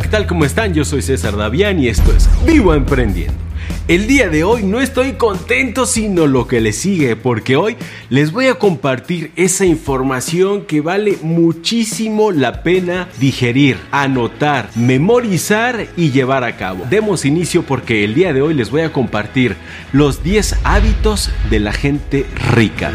¿qué tal? ¿Cómo están? Yo soy César Davián y esto es Vivo Emprendiendo. El día de hoy no estoy contento sino lo que le sigue porque hoy les voy a compartir esa información que vale muchísimo la pena digerir, anotar, memorizar y llevar a cabo. Demos inicio porque el día de hoy les voy a compartir los 10 hábitos de la gente rica.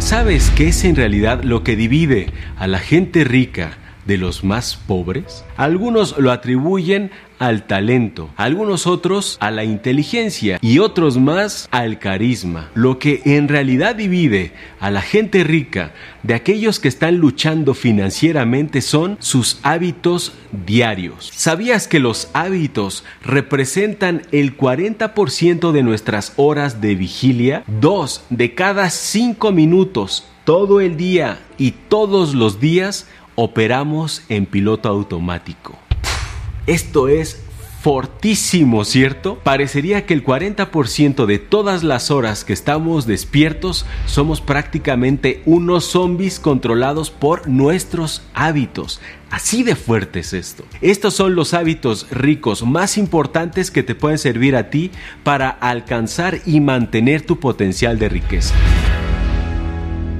¿Sabes qué es en realidad lo que divide a la gente rica de los más pobres? Algunos lo atribuyen al talento, algunos otros a la inteligencia y otros más al carisma. Lo que en realidad divide a la gente rica de aquellos que están luchando financieramente son sus hábitos diarios. ¿Sabías que los hábitos representan el 40% de nuestras horas de vigilia? Dos de cada cinco minutos todo el día y todos los días operamos en piloto automático. Esto es fortísimo, ¿cierto? Parecería que el 40% de todas las horas que estamos despiertos somos prácticamente unos zombies controlados por nuestros hábitos. Así de fuerte es esto. Estos son los hábitos ricos más importantes que te pueden servir a ti para alcanzar y mantener tu potencial de riqueza.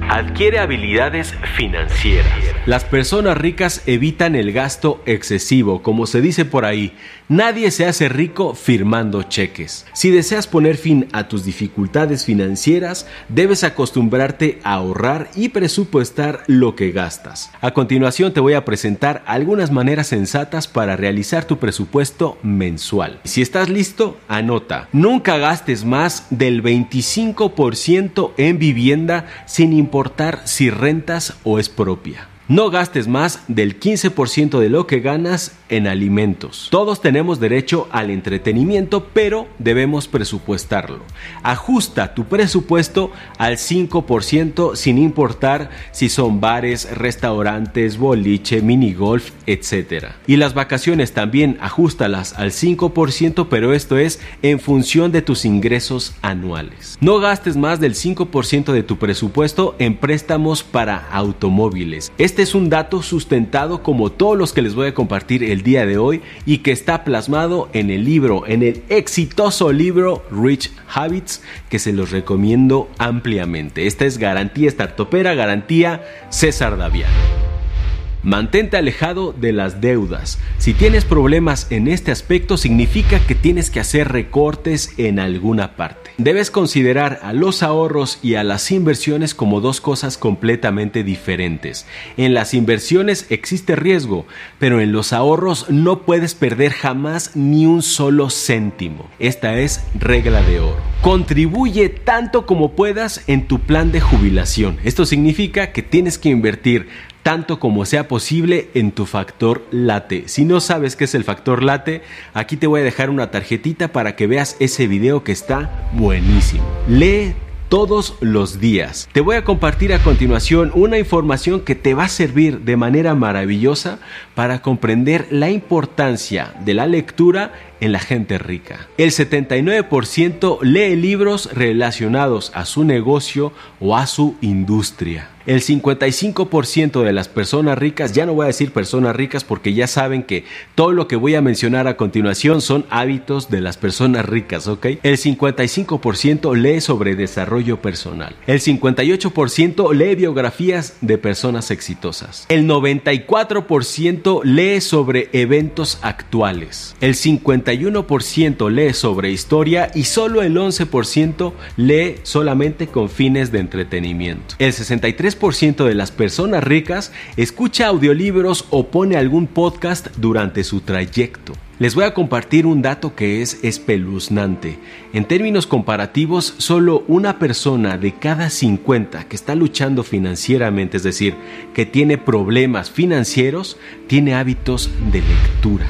Adquiere habilidades financieras. Las personas ricas evitan el gasto excesivo, como se dice por ahí. Nadie se hace rico firmando cheques. Si deseas poner fin a tus dificultades financieras, debes acostumbrarte a ahorrar y presupuestar lo que gastas. A continuación te voy a presentar algunas maneras sensatas para realizar tu presupuesto mensual. Si estás listo, anota. Nunca gastes más del 25% en vivienda sin importar si rentas o es propia. No gastes más del 15% de lo que ganas en alimentos. Todos tenemos derecho al entretenimiento, pero debemos presupuestarlo. Ajusta tu presupuesto al 5% sin importar si son bares, restaurantes, boliche, minigolf, etc. Y las vacaciones también ajustalas al 5%, pero esto es en función de tus ingresos anuales. No gastes más del 5% de tu presupuesto en préstamos para automóviles. Este es un dato sustentado como todos los que les voy a compartir el día de hoy y que está plasmado en el libro, en el exitoso libro Rich Habits que se los recomiendo ampliamente. Esta es garantía startupera, garantía César Davián. Mantente alejado de las deudas. Si tienes problemas en este aspecto significa que tienes que hacer recortes en alguna parte. Debes considerar a los ahorros y a las inversiones como dos cosas completamente diferentes. En las inversiones existe riesgo, pero en los ahorros no puedes perder jamás ni un solo céntimo. Esta es regla de oro. Contribuye tanto como puedas en tu plan de jubilación. Esto significa que tienes que invertir tanto como sea posible en tu factor late. Si no sabes qué es el factor late, aquí te voy a dejar una tarjetita para que veas ese video que está buenísimo. Lee todos los días. Te voy a compartir a continuación una información que te va a servir de manera maravillosa para comprender la importancia de la lectura en la gente rica. El 79% lee libros relacionados a su negocio o a su industria. El 55% de las personas ricas, ya no voy a decir personas ricas porque ya saben que todo lo que voy a mencionar a continuación son hábitos de las personas ricas, ¿ok? El 55% lee sobre desarrollo personal. El 58% lee biografías de personas exitosas. El 94% lee sobre eventos actuales. El 51% lee sobre historia y solo el 11% lee solamente con fines de entretenimiento. El 63% ciento de las personas ricas escucha audiolibros o pone algún podcast durante su trayecto. Les voy a compartir un dato que es espeluznante. En términos comparativos, solo una persona de cada 50 que está luchando financieramente, es decir, que tiene problemas financieros, tiene hábitos de lectura.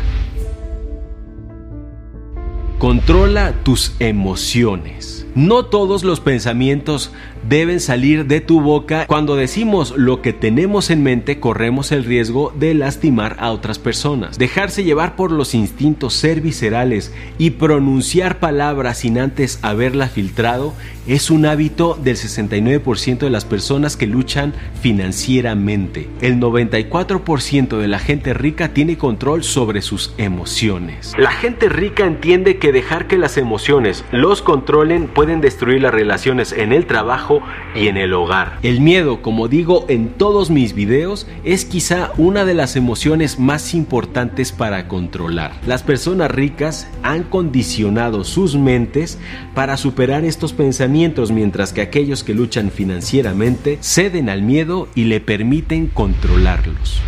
Controla tus emociones. No todos los pensamientos deben salir de tu boca. Cuando decimos lo que tenemos en mente, corremos el riesgo de lastimar a otras personas. Dejarse llevar por los instintos, ser viscerales y pronunciar palabras sin antes haberla filtrado es un hábito del 69% de las personas que luchan financieramente. El 94% de la gente rica tiene control sobre sus emociones. La gente rica entiende que dejar que las emociones los controlen pueden destruir las relaciones en el trabajo y en el hogar. El miedo, como digo en todos mis videos, es quizá una de las emociones más importantes para controlar. Las personas ricas han condicionado sus mentes para superar estos pensamientos mientras que aquellos que luchan financieramente ceden al miedo y le permiten controlarlos.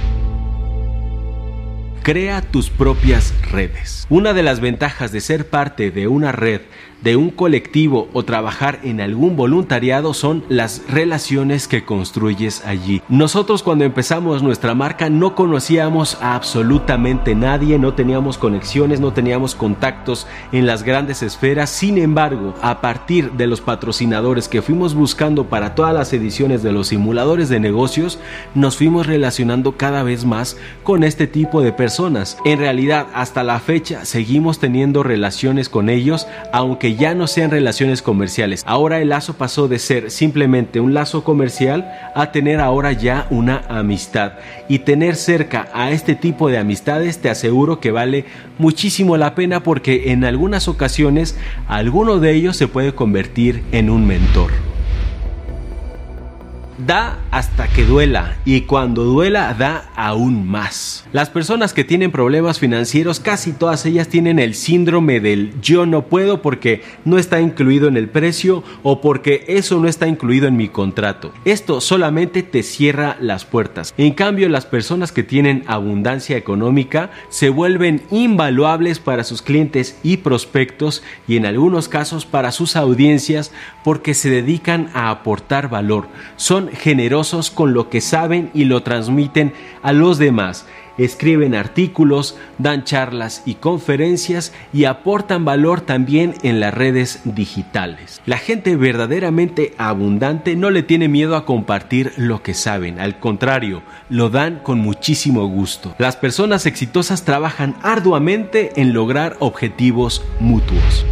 Crea tus propias redes. Una de las ventajas de ser parte de una red de un colectivo o trabajar en algún voluntariado son las relaciones que construyes allí. Nosotros cuando empezamos nuestra marca no conocíamos a absolutamente nadie, no teníamos conexiones, no teníamos contactos en las grandes esferas. Sin embargo, a partir de los patrocinadores que fuimos buscando para todas las ediciones de los simuladores de negocios, nos fuimos relacionando cada vez más con este tipo de personas. En realidad, hasta la fecha seguimos teniendo relaciones con ellos, aunque ya no sean relaciones comerciales. Ahora el lazo pasó de ser simplemente un lazo comercial a tener ahora ya una amistad. Y tener cerca a este tipo de amistades te aseguro que vale muchísimo la pena porque en algunas ocasiones alguno de ellos se puede convertir en un mentor. Da hasta que duela y cuando duela da aún más. Las personas que tienen problemas financieros, casi todas ellas tienen el síndrome del yo no puedo porque no está incluido en el precio o porque eso no está incluido en mi contrato. Esto solamente te cierra las puertas. En cambio, las personas que tienen abundancia económica se vuelven invaluables para sus clientes y prospectos y en algunos casos para sus audiencias porque se dedican a aportar valor. Son generosos con lo que saben y lo transmiten a los demás. Escriben artículos, dan charlas y conferencias y aportan valor también en las redes digitales. La gente verdaderamente abundante no le tiene miedo a compartir lo que saben, al contrario, lo dan con muchísimo gusto. Las personas exitosas trabajan arduamente en lograr objetivos mutuos.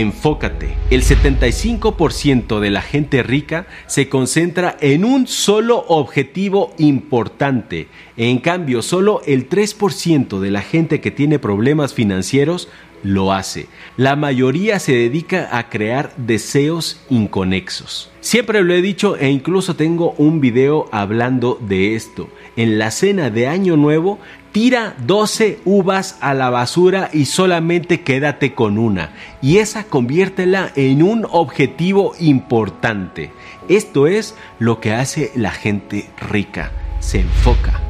Enfócate. El 75% de la gente rica se concentra en un solo objetivo importante. En cambio, solo el 3% de la gente que tiene problemas financieros lo hace. La mayoría se dedica a crear deseos inconexos. Siempre lo he dicho e incluso tengo un video hablando de esto. En la cena de Año Nuevo, tira 12 uvas a la basura y solamente quédate con una. Y esa conviértela en un objetivo importante. Esto es lo que hace la gente rica. Se enfoca.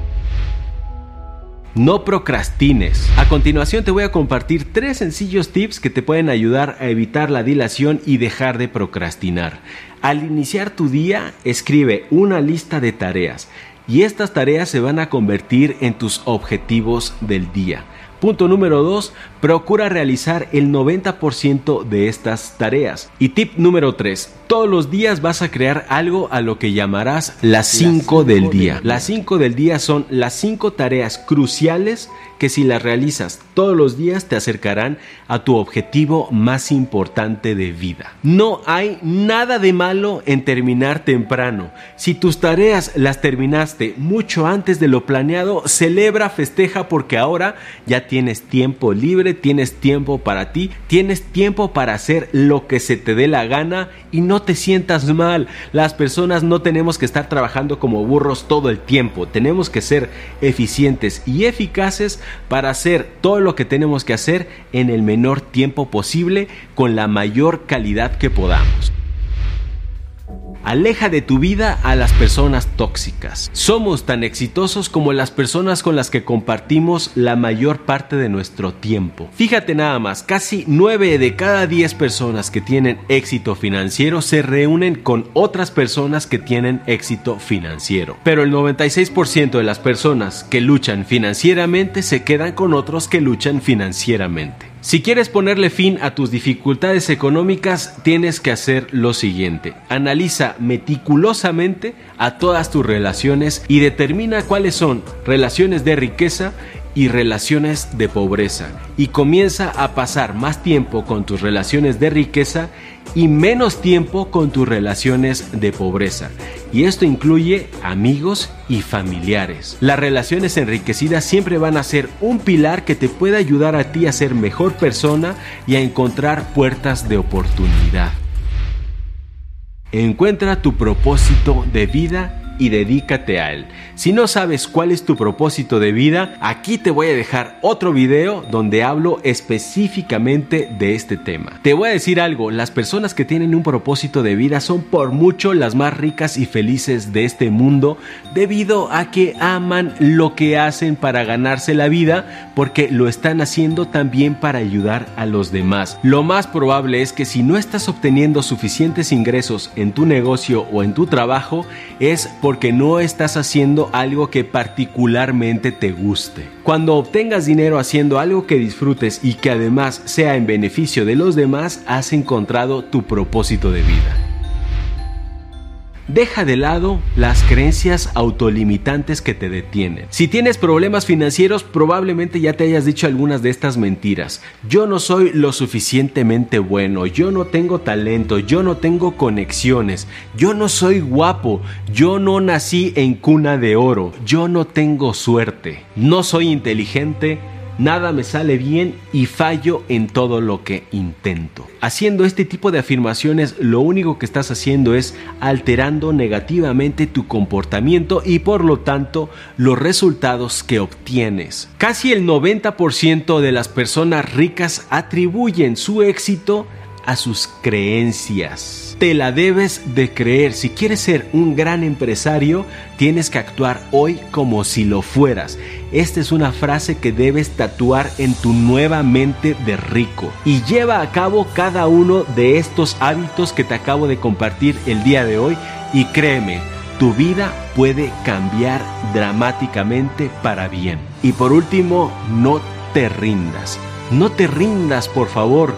No procrastines. A continuación te voy a compartir tres sencillos tips que te pueden ayudar a evitar la dilación y dejar de procrastinar. Al iniciar tu día, escribe una lista de tareas y estas tareas se van a convertir en tus objetivos del día. Punto número 2, procura realizar el 90% de estas tareas. Y tip número 3, todos los días vas a crear algo a lo que llamarás las 5 del día. Las 5 del día son las 5 tareas cruciales que si las realizas todos los días te acercarán a tu objetivo más importante de vida. No hay nada de malo en terminar temprano. Si tus tareas las terminaste mucho antes de lo planeado, celebra, festeja porque ahora ya tienes tiempo libre, tienes tiempo para ti, tienes tiempo para hacer lo que se te dé la gana y no te sientas mal. Las personas no tenemos que estar trabajando como burros todo el tiempo, tenemos que ser eficientes y eficaces para hacer todo lo que tenemos que hacer en el menor tiempo posible con la mayor calidad que podamos. Aleja de tu vida a las personas tóxicas. Somos tan exitosos como las personas con las que compartimos la mayor parte de nuestro tiempo. Fíjate nada más, casi 9 de cada 10 personas que tienen éxito financiero se reúnen con otras personas que tienen éxito financiero. Pero el 96% de las personas que luchan financieramente se quedan con otros que luchan financieramente. Si quieres ponerle fin a tus dificultades económicas, tienes que hacer lo siguiente. Analiza meticulosamente a todas tus relaciones y determina cuáles son relaciones de riqueza y relaciones de pobreza y comienza a pasar más tiempo con tus relaciones de riqueza y menos tiempo con tus relaciones de pobreza. Y esto incluye amigos y familiares. Las relaciones enriquecidas siempre van a ser un pilar que te puede ayudar a ti a ser mejor persona y a encontrar puertas de oportunidad. Encuentra tu propósito de vida y dedícate a él. Si no sabes cuál es tu propósito de vida, aquí te voy a dejar otro video donde hablo específicamente de este tema. Te voy a decir algo, las personas que tienen un propósito de vida son por mucho las más ricas y felices de este mundo debido a que aman lo que hacen para ganarse la vida porque lo están haciendo también para ayudar a los demás. Lo más probable es que si no estás obteniendo suficientes ingresos en tu negocio o en tu trabajo es por porque no estás haciendo algo que particularmente te guste. Cuando obtengas dinero haciendo algo que disfrutes y que además sea en beneficio de los demás, has encontrado tu propósito de vida. Deja de lado las creencias autolimitantes que te detienen. Si tienes problemas financieros, probablemente ya te hayas dicho algunas de estas mentiras. Yo no soy lo suficientemente bueno, yo no tengo talento, yo no tengo conexiones, yo no soy guapo, yo no nací en cuna de oro, yo no tengo suerte, no soy inteligente, nada me sale bien y fallo en todo lo que intento. Haciendo este tipo de afirmaciones lo único que estás haciendo es alterando negativamente tu comportamiento y por lo tanto los resultados que obtienes. Casi el 90% de las personas ricas atribuyen su éxito a sus creencias te la debes de creer. Si quieres ser un gran empresario, tienes que actuar hoy como si lo fueras. Esta es una frase que debes tatuar en tu nueva mente de rico. Y lleva a cabo cada uno de estos hábitos que te acabo de compartir el día de hoy. Y créeme, tu vida puede cambiar dramáticamente para bien. Y por último, no te rindas. No te rindas, por favor.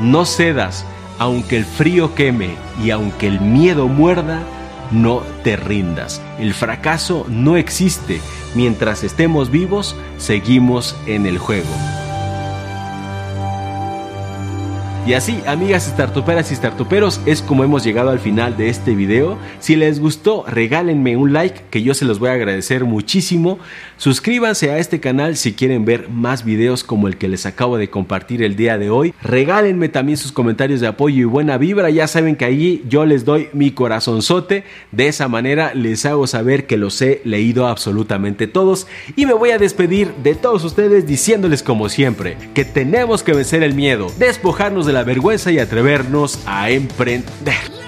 No cedas aunque el frío queme y aunque el miedo muerda, no te rindas. El fracaso no existe. Mientras estemos vivos, seguimos en el juego. Y así, amigas startuperas y startuperos, es como hemos llegado al final de este video. Si les gustó, regálenme un like, que yo se los voy a agradecer muchísimo. Suscríbanse a este canal si quieren ver más videos como el que les acabo de compartir el día de hoy. Regálenme también sus comentarios de apoyo y buena vibra. Ya saben que ahí yo les doy mi corazonzote. De esa manera les hago saber que los he leído absolutamente todos. Y me voy a despedir de todos ustedes diciéndoles como siempre que tenemos que vencer el miedo, despojarnos la vergüenza y atrevernos a emprender.